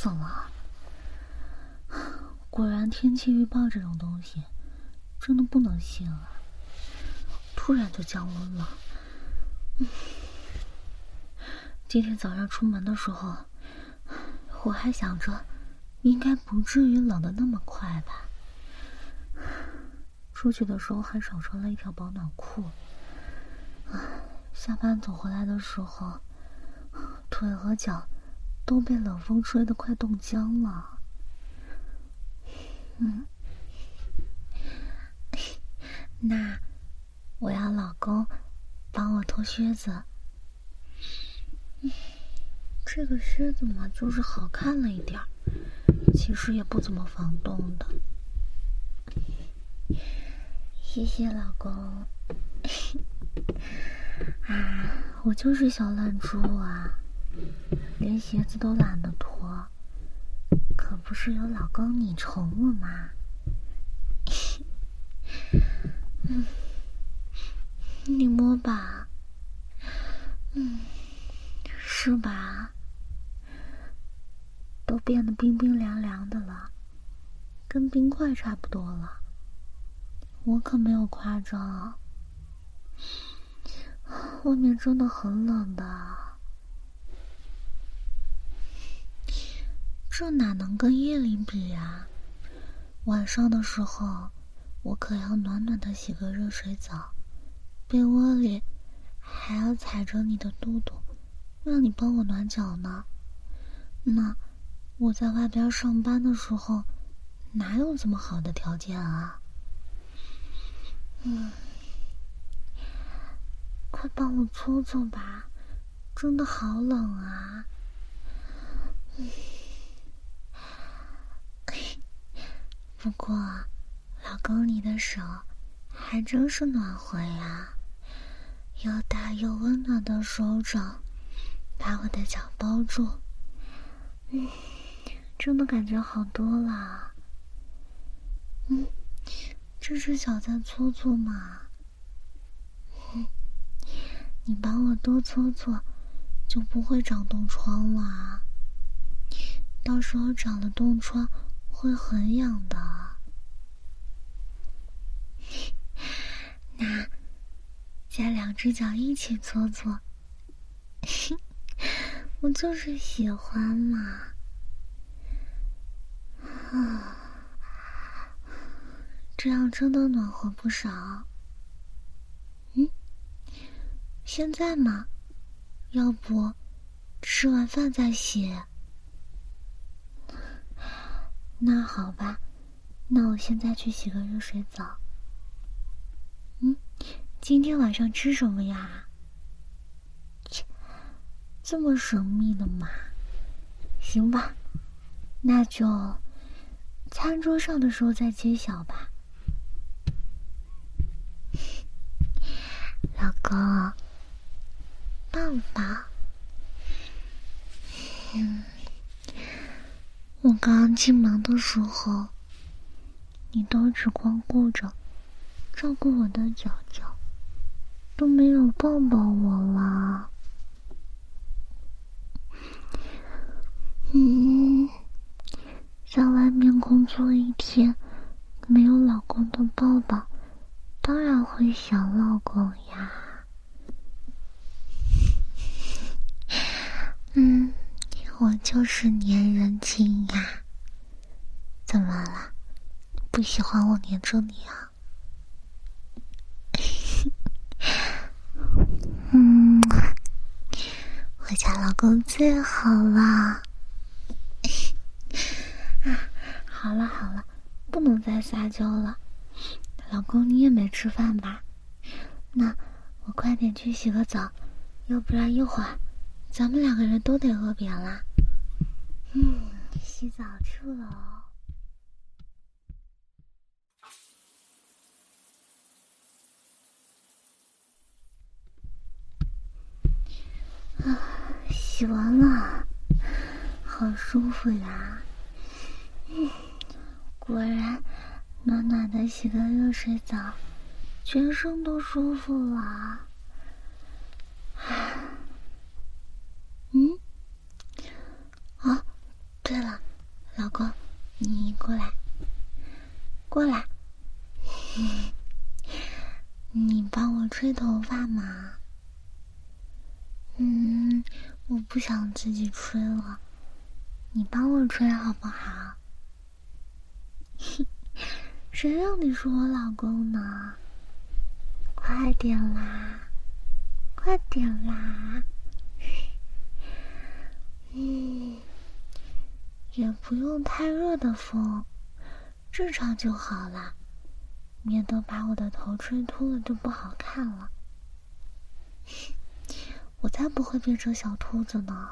死了，果然天气预报这种东西真的不能信啊！突然就降温了。今天早上出门的时候，我还想着应该不至于冷的那么快吧。出去的时候还少穿了一条保暖裤。下班走回来的时候，腿和脚。都被冷风吹得快冻僵了。嗯，那我要老公帮我脱靴子。这个靴子嘛，就是好看了一点儿，其实也不怎么防冻的。谢谢老公。啊，我就是小懒猪啊。连鞋子都懒得脱，可不是有老公你宠我吗？嗯，你摸吧，嗯，是吧？都变得冰冰凉凉的了，跟冰块差不多了。我可没有夸张，外面真的很冷的。这哪能跟夜里比呀？晚上的时候，我可要暖暖的洗个热水澡，被窝里还要踩着你的肚肚，让你帮我暖脚呢。那我在外边上班的时候，哪有这么好的条件啊？嗯，快帮我搓搓吧，真的好冷啊。嗯。不过，老公，你的手还真是暖和呀，又大又温暖的手掌，把我的脚包住，嗯，真的感觉好多了。嗯，这只脚再搓搓嘛，你帮我多搓搓，就不会长冻疮了。到时候长了冻疮。会很痒的，那加两只脚一起搓搓，我就是喜欢嘛。啊，这样真的暖和不少。嗯，现在嘛，要不吃完饭再洗。那好吧，那我现在去洗个热水澡。嗯，今天晚上吃什么呀？切，这么神秘的嘛？行吧，那就餐桌上的时候再揭晓吧。老公，抱抱。嗯。我刚进门的时候，你都只光顾着照顾我的脚脚，都没有抱抱我了。嗯，在外面工作一天，没有老公的抱抱，当然会想老公呀。嗯。我就是粘人精呀，怎么了？不喜欢我粘着你啊？嗯，我家老公最好了。啊，好了好了，不能再撒娇了。老公，你也没吃饭吧？那我快点去洗个澡，要不然一会儿咱们两个人都得饿扁了。嗯，洗澡去了。啊，洗完了，好舒服呀！嗯，果然，暖暖的洗个热水澡，全身都舒服了。啊，嗯，哦，对了，老公，你过来，过来，你帮我吹头发嘛。嗯，我不想自己吹了，你帮我吹好不好？谁让你是我老公呢？快点啦，快点啦！嗯，也不用太热的风，正常就好了，免得把我的头吹秃了就不好看了。我才不会变成小兔子呢。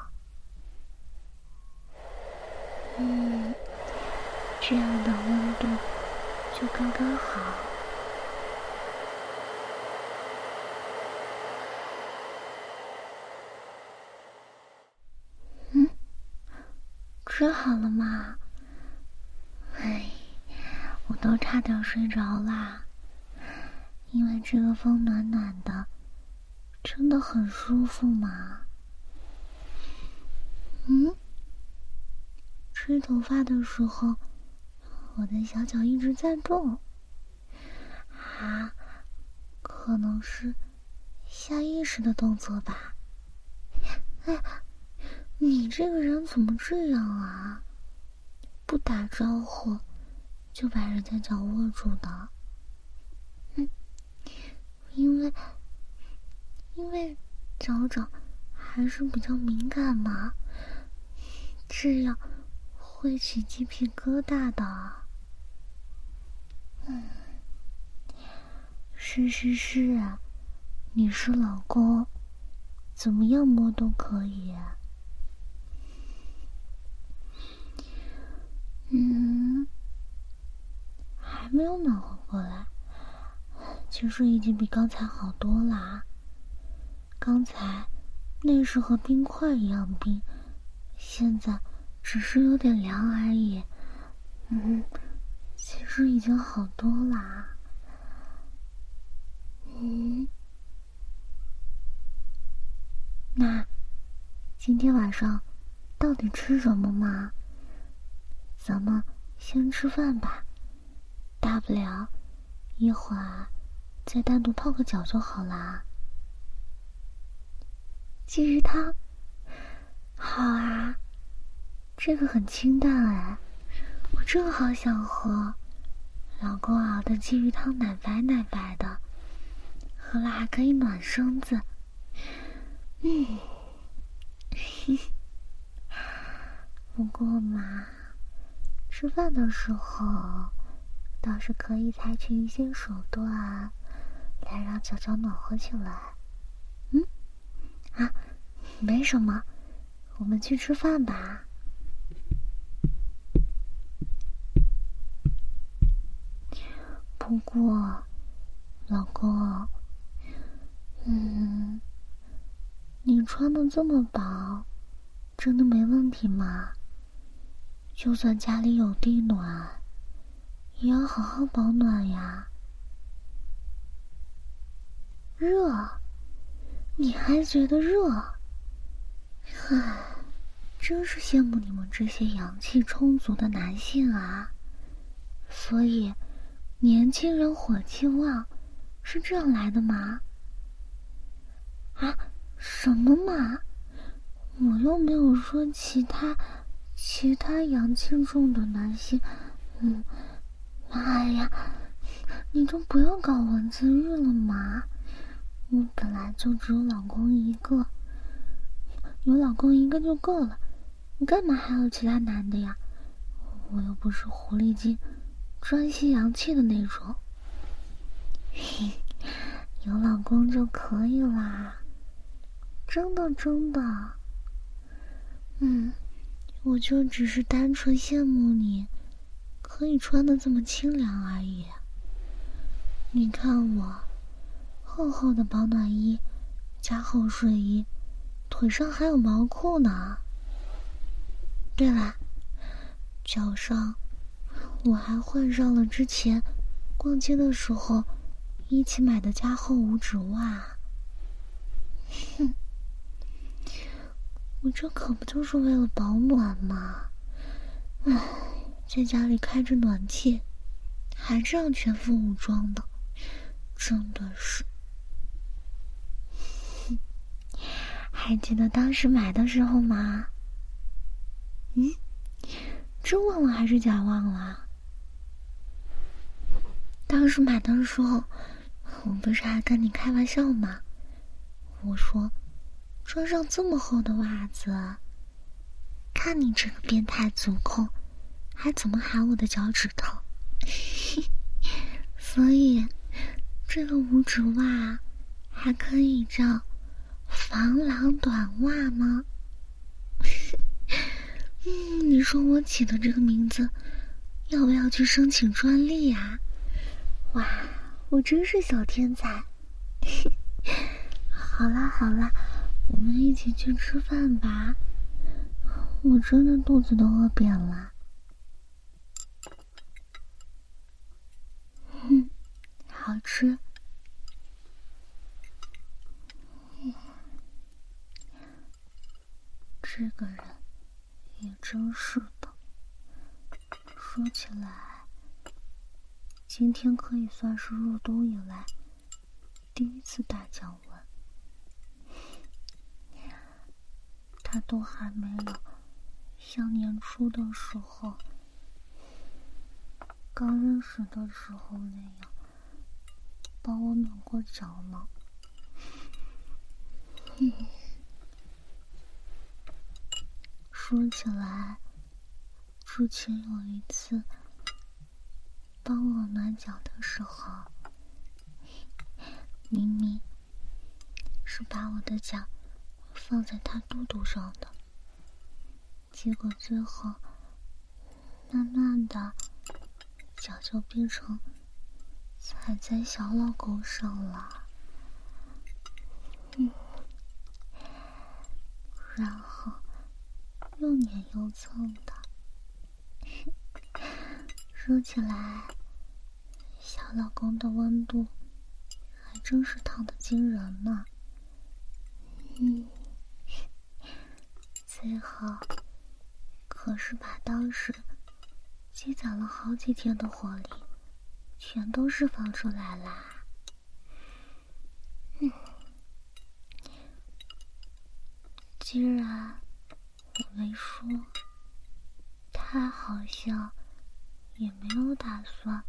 嗯，这样的温度就刚刚好。嗯，吃好了吗？哎，都差点睡着啦，因为这个风暖暖的。真的很舒服嘛？嗯，吹头发的时候，我的小脚一直在动，啊，可能是下意识的动作吧。哎，你这个人怎么这样啊？不打招呼就把人家脚握住的？嗯，因为。因为脚掌还是比较敏感嘛，这样会起鸡皮疙瘩的。嗯，是是是，你是老公，怎么样摸都可以还没有暖和过来，其实已经比刚才好多啦。刚才那是和冰块一样冰，现在只是有点凉而已。嗯，其实已经好多啦。嗯，那今天晚上到底吃什么嘛？咱们先吃饭吧，大不了一会儿再单独泡个脚就好啦。鲫鱼汤，好啊，这个很清淡哎，我正好想喝。老公熬的鲫鱼汤奶白奶白的，喝了还可以暖身子。嗯，不过嘛，吃饭的时候倒是可以采取一些手段，来让脚脚暖和起来。嗯啊，没什么，我们去吃饭吧。不过，老公，嗯，你穿的这么薄，真的没问题吗？就算家里有地暖，也要好好保暖呀。热。你还觉得热？唉，真是羡慕你们这些阳气充足的男性啊！所以，年轻人火气旺，是这样来的吗？啊，什么嘛？我又没有说其他其他阳气重的男性。嗯，哎呀，你就不要搞文字狱了嘛！我本来就只有老公一个，有老公一个就够了，你干嘛还有其他男的呀？我又不是狐狸精，专吸阳气的那种。有老公就可以啦，真的真的。嗯，我就只是单纯羡慕你，可以穿的这么清凉而已。你看我，厚厚的保暖衣，加厚睡衣，腿上还有毛裤呢。对了，脚上我还换上了之前逛街的时候。一起买的加厚五指袜，哼，我这可不就是为了保暖吗？唉，在家里开着暖气，还这样全副武装的，真的是。还记得当时买的时候吗？嗯，真忘了还是假忘了？当时买的时候。我不是还跟你开玩笑吗？我说，穿上这么厚的袜子，看你这个变态足控，还怎么喊我的脚趾头？所以，这个五指袜还可以叫防狼短袜吗？嗯，你说我起的这个名字，要不要去申请专利啊？哇！我真是小天才！好啦好啦，我们一起去吃饭吧。我真的肚子都饿扁了。嗯，好吃。这个人也真是的。说起来。今天可以算是入冬以来第一次大降温，他都还没有像年初的时候、刚认识的时候那样帮我暖过脚呢。说起来，之前有一次。帮我暖脚的时候，明明是把我的脚放在他肚肚上的，结果最后慢慢的脚就变成踩在小老公上了，嗯，然后又黏又蹭的，说起来。小老公的温度还真是烫的惊人呢。嗯，最后可是把当时积攒了好几天的火力全都释放出来啦。嗯，既然我没说，他好像也没有打算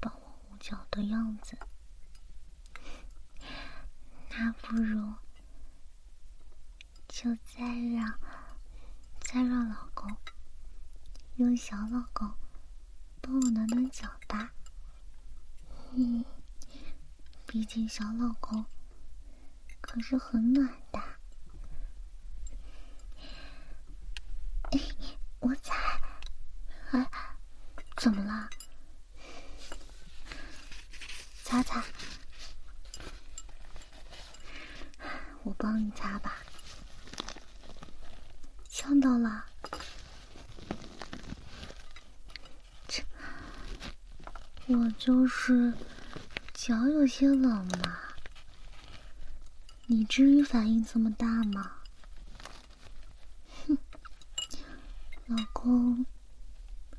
帮我捂。脚的样子，那不如就再让再让老公用小老公帮我暖暖脚吧。嗯，毕竟小老公可是很暖的。哎我踩，哎，怎么了？擦擦，我帮你擦吧。呛到了，我就是脚有些冷嘛。你至于反应这么大吗？哼，老公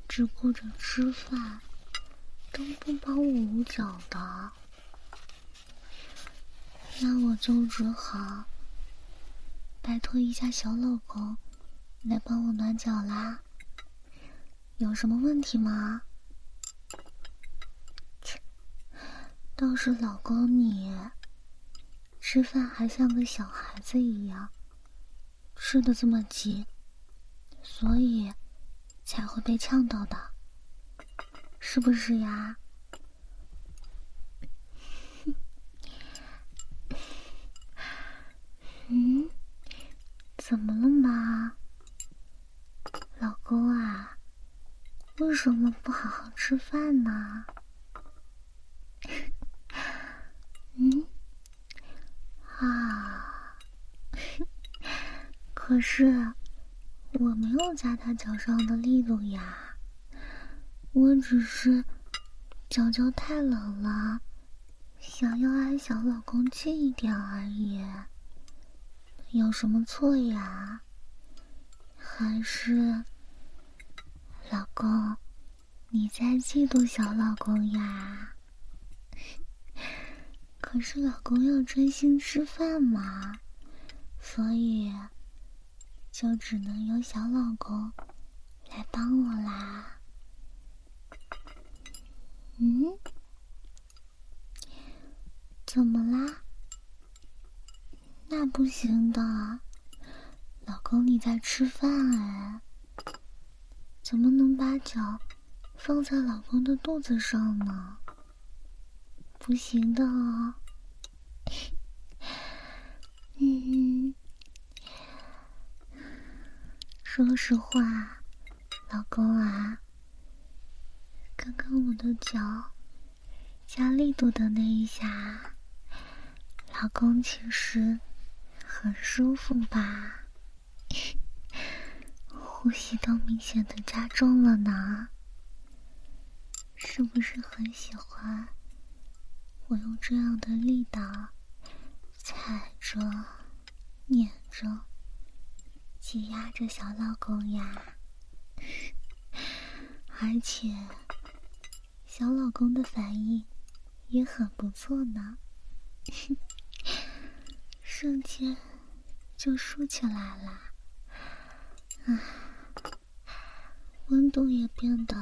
只顾着吃饭。都不帮我捂脚的，那我就只好拜托一下小老公来帮我暖脚啦。有什么问题吗？倒是老公你吃饭还像个小孩子一样吃的这么急所以才会被呛到的。是不是呀？嗯？怎么了嘛？老公啊为什么不好好吃饭呢？可是我没有加他脚上的力度呀，我只是脚脚太冷了，想要挨小老公近一点而已，有什么错呀？还是老公你在嫉妒小老公呀？可是老公要专心吃饭嘛，所以就只能由小老公来帮我啦。嗯？怎么啦？那不行的，老公你在吃饭哎，怎么能把脚放在老公的肚子上呢？不行的哦。嗯，说实话，老公啊，刚刚我的脚加力度的那一下，老公其实很舒服吧？呼吸都明显的加重了呢，是不是很喜欢我用这样的力道？踩着、碾着、挤压着小老公呀，而且小老公的反应也很不错呢，瞬间就竖起来了，啊，温度也变得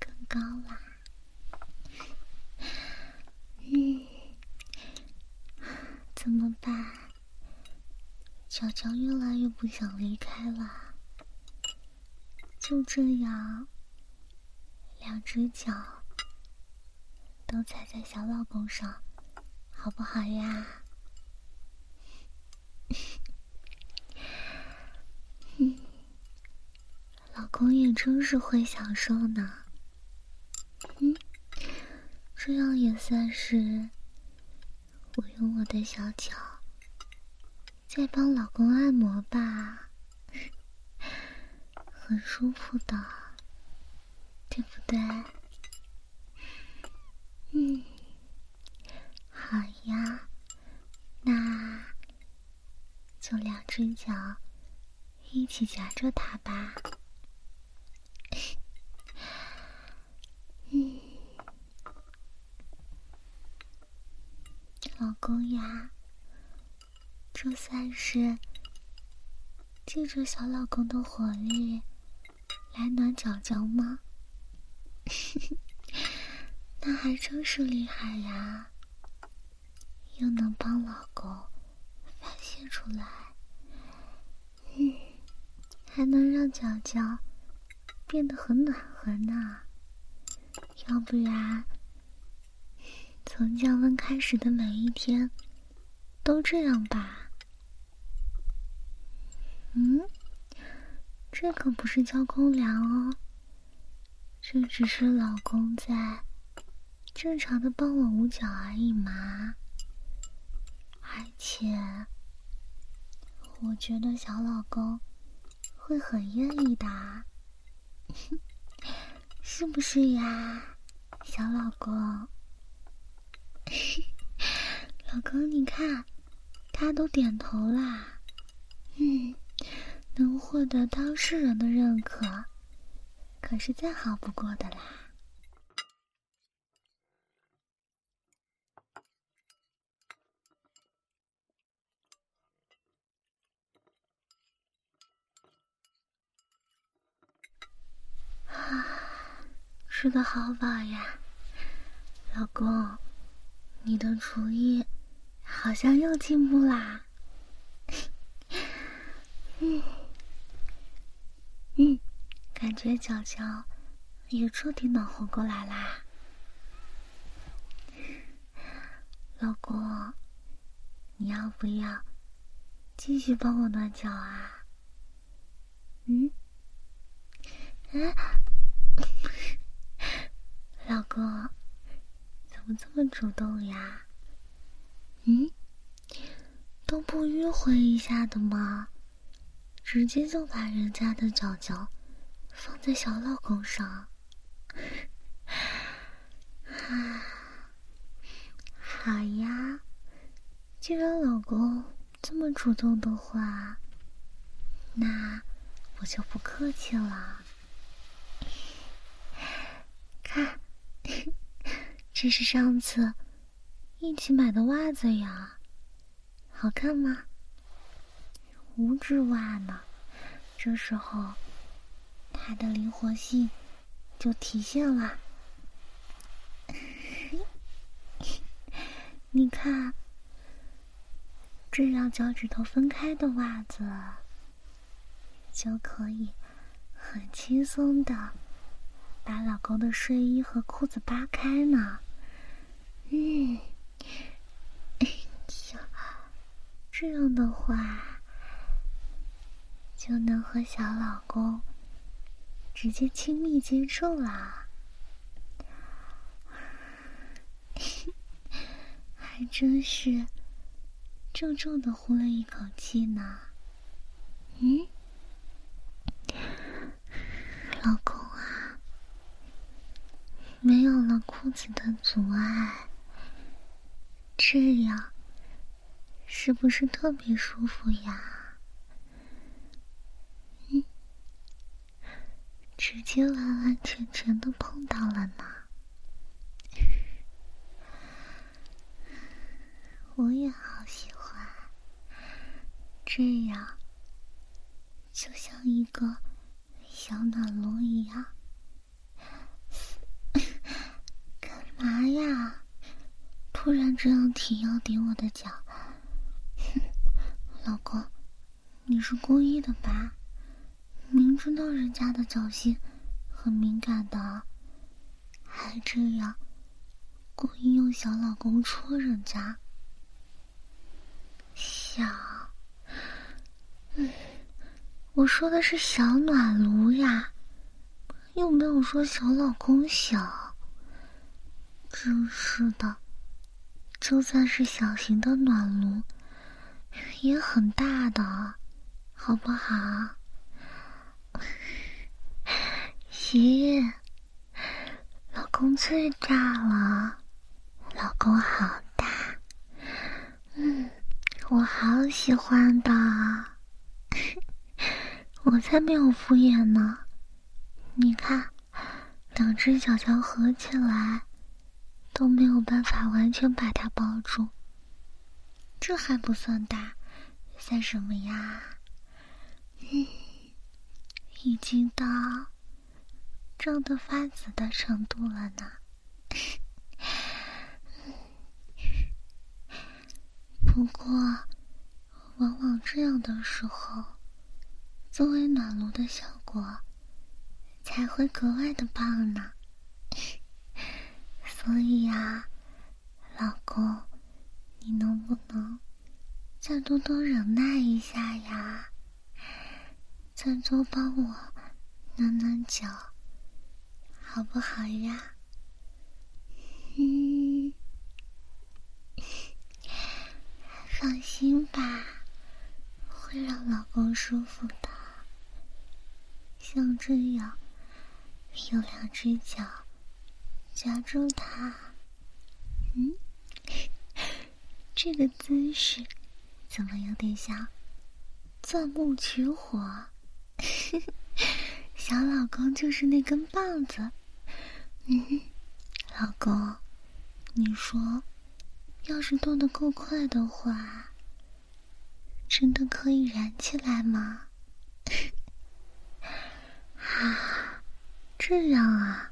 更高了，嗯。怎么办？小乔越来越不想离开了。就这样，两只脚都踩在小老公上，好不好呀？老公也真是会享受呢。嗯，这样也算是。我用我的小脚在帮老公按摩吧，很舒服的，对不对？嗯，好呀，那就两只脚一起夹着它吧。嗯。老公呀，这算是借着小老公的火力来暖脚脚吗？那还真是厉害呀！又能帮老公发泄出来，嗯，还能让脚脚变得很暖和呢。要不然。从降温开始的每一天，都这样吧？嗯，这可不是交公粮哦，这只是老公在正常的帮我捂脚而已嘛。而且，我觉得小老公会很愿意的，是不是呀，小老公？老公，你看，他都点头啦。嗯，能获得当事人的认可，可是再好不过的啦。啊，吃的好饱呀，老公。你的厨艺好像又进步啦，嗯，感觉脚脚也彻底暖和过来啦，老公，你要不要继续帮我暖脚啊？嗯？哎，老公，怎么这么主动呀？嗯？都不迂回一下的吗？直接就把人家的脚脚。放在小老公上，啊，好呀！既然老公这么主动的话，那我就不客气了。看，这是上次一起买的袜子呀，好看吗？五指袜呢？这时候，它的灵活性就体现了。你看，这样脚趾头分开的袜子，就可以很轻松的把老公的睡衣和裤子扒开呢。嗯，这样的话。就能和小老公直接亲密接触了，还真是重重的呼了一口气呢。嗯，老公啊，没有了裤子的阻碍，这样是不是特别舒服呀？直接完完全全的碰到了呢，我也好喜欢，这样就像一个小暖炉一样。干嘛呀？突然这样挺腰顶我的脚，老公，你是故意的吧？明知道人家的脚心很敏感的，还这样故意用小老公戳人家，小，嗯，我说的是小暖炉呀，又没有说小老公小。真是的，就算是小型的暖炉，也很大的，好不好？咦，老公最大了，老公好大，嗯，我好喜欢的，我才没有敷衍呢。你看，两只脚脚合起来都没有办法完全把它抱住，这还不算大，算什么呀？嗯，已经到。胀得发紫的程度了呢。不过，往往这样的时候，作为暖炉的效果才会格外的棒呢。所以呀，老公，你能不能再多多忍耐一下呀？再多帮我暖暖脚。好不好呀？嗯，放心吧，会让老公舒服的。像这样，有两只脚夹住他，嗯，这个姿势怎么有点像钻木取火？小老公就是那根棒子。嗯，老公，你说，要是动得够快的话，真的可以燃起来吗？啊，这样啊，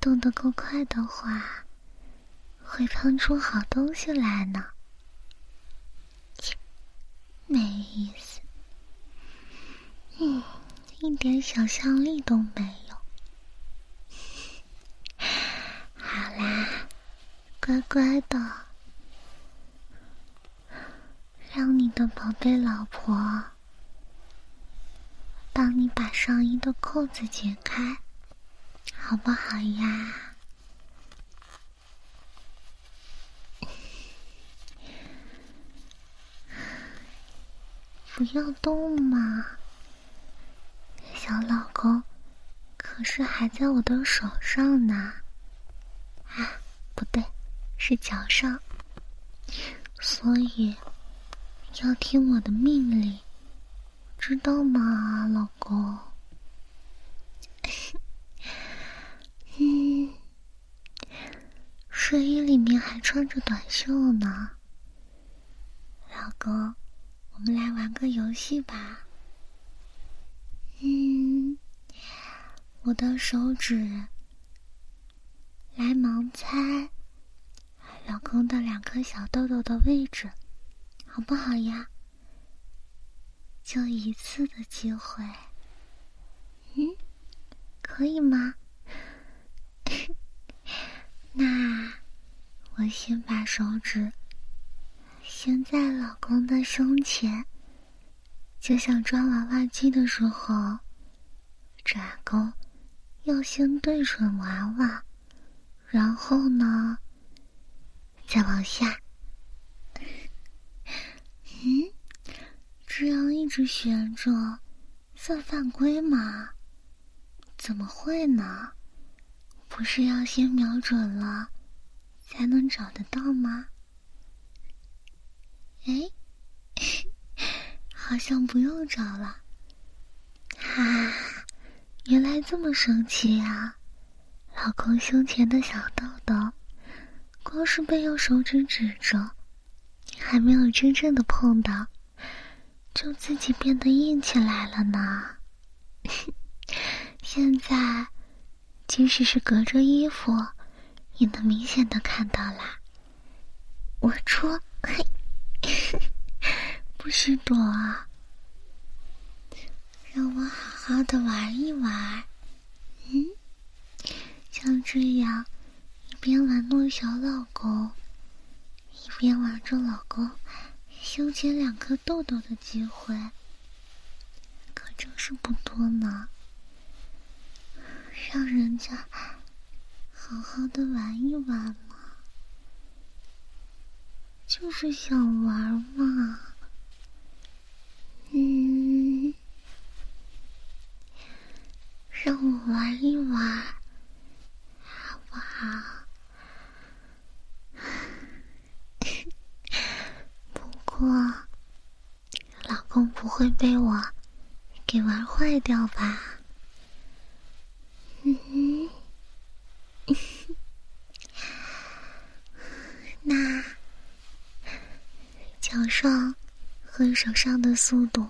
动得够快的话，会喷出好东西来呢。没意思。嗯，一点想象力都没有。乖乖的，让你的宝贝老婆帮你把上衣的扣子解开，好不好呀？不要动嘛，小老公，可是还在我的手上呢。啊，不对，是脚上，所以要听我的命令，知道吗，老公？嗯，睡衣里面还穿着短袖呢，老公。我们来玩个游戏吧。嗯，我的手指来盲猜老公的两颗小痘痘的位置，好不好呀？就一次的机会。嗯，可以吗？那我先把手指。先在老公的胸前，就像抓娃娃机的时候，转弓要先对准娃娃，然后呢，再往下。嗯，这样一直悬着，算犯规吗？怎么会呢？不是要先瞄准了，才能找得到吗？哎，好像不用找了。哈，原来这么神奇啊！老公胸前的小痘痘，都是被用手指指着，还没有真正的碰到，就自己变得硬起来了呢。现在，即使是隔着衣服，也能明显的看到啦。我戳，嘿。不许躲啊！让我好好的玩一玩。嗯，像这样边玩弄小老公，一边玩着老公胸前两颗痘痘的机会，可真是不多呢。让人家好好的玩一玩嘛。就是想玩嘛，嗯，让我玩一玩，好不好？不过，老公不会被我给玩坏掉吧？嗯，那。脚上和手上的速度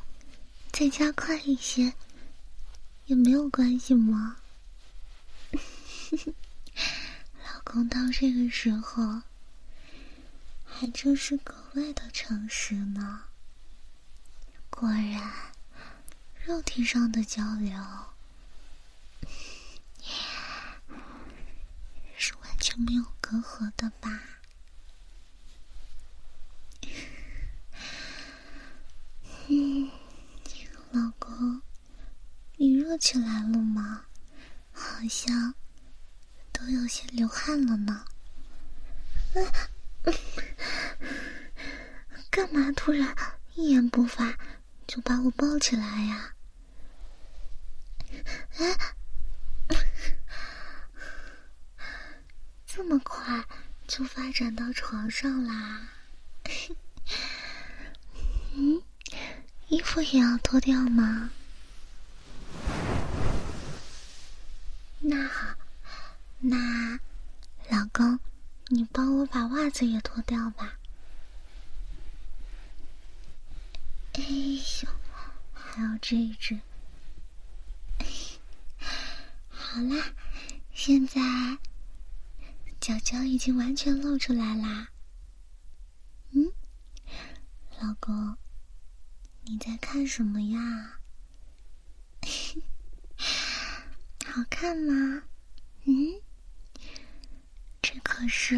再加快一些，也没有关系吗？老公到这个时候还真是格外的诚实呢。果然，肉体上的交流 是完全没有隔阂的吧？嗯，老公，你热起来了吗？好像都有些流汗了呢。干嘛突然一言不发就把我抱起来呀？哎，这么快就发展到床上啦？嗯。衣服也要脱掉吗？那好，那，帮我把袜子也脱掉吧。哎呦，还有这一只。好啦，现在脚脚已经完全露出来啦。嗯，老公。你在看什么呀？好看吗？嗯，这可是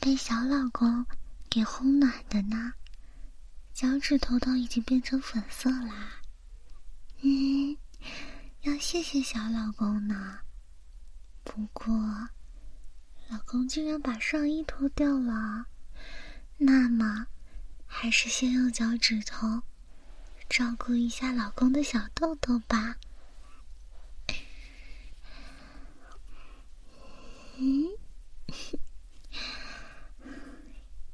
被小老公给烘暖的呢，脚趾头都已经变成粉色啦。嗯，要谢谢小老公呢。不过，老公竟然把上衣脱掉了，那么还是先用脚趾头照顾一下老公的小豆豆吧。嗯，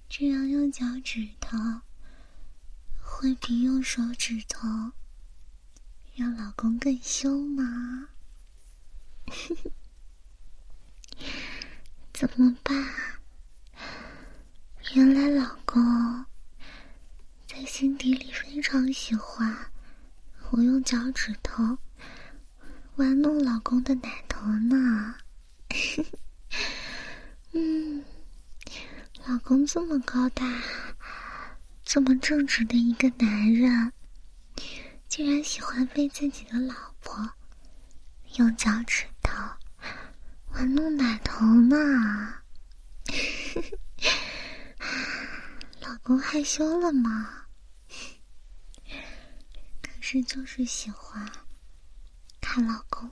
这样用脚趾头会比用手指头 让老公更凶吗？怎么办？原来老公在心底里非常喜欢我用脚趾头玩弄老公的奶头呢。嗯，老公这么高大，这么正直的一个男人，竟然喜欢被自己的老婆用脚趾头玩弄奶头呢？老公害羞了吗？可是就是喜欢看老公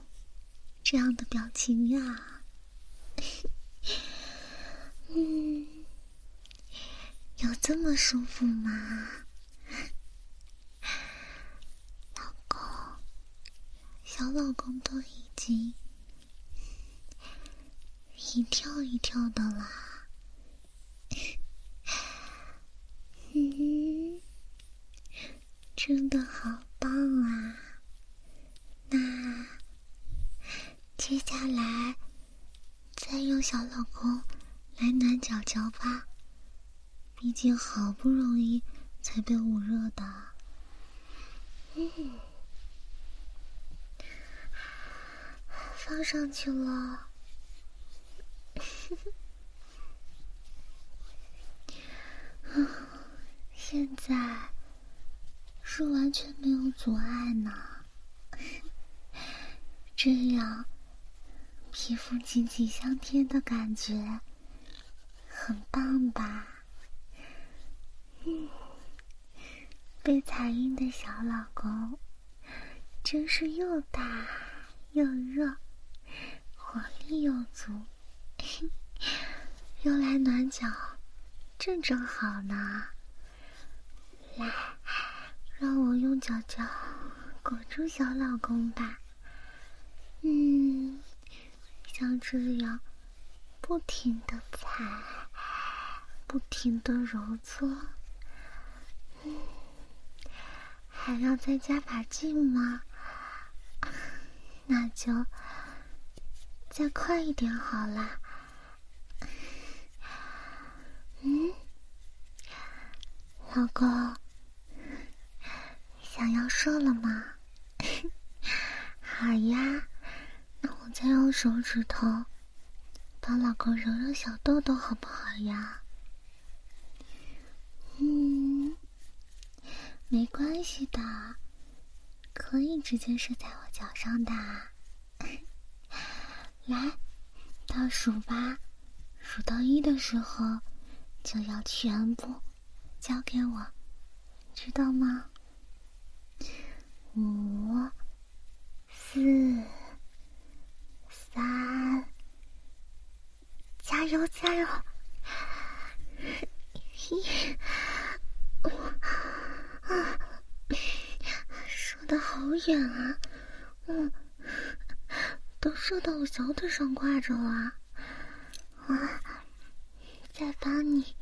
这样的表情呀。嗯，有这么舒服吗，老公？小老公都已经一跳一跳的啦，嗯，真的好棒啊！那接下来再用小老公。来暖脚脚吧，毕竟好不容易才被捂热的。嗯，放上去了。现在是完全没有阻碍呢。这样，皮肤紧紧相贴的感觉。很棒吧？嗯，被彩印的小老公真是又大又热，火力又足，用来暖脚正正好呢。来，让我用脚脚裹住小老公吧。嗯，像这样不停的踩。不停的揉搓，还要再加把劲吗？那就再快一点好了。嗯，老公，想要瘦了吗？好呀，那我再用手指头帮老公揉揉小豆豆，好不好呀？嗯，没关系的，可以直接睡在我脚上的。来，倒数吧，数到一的时候就要全部交给我，知道吗？五、四、三，加油，加油！一。啊，射的好远啊！嗯，都射到我小腿上挂着了。我再帮你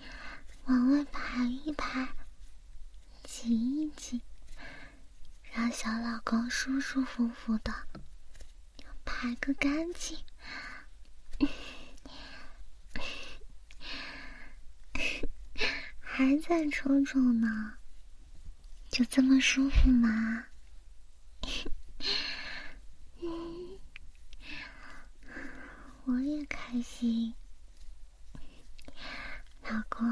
往外排一排，挤一挤，让小老公舒舒服服的排个干净。还在抽搐呢，就这么舒服吗？我也开心，老公，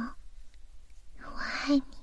我爱你。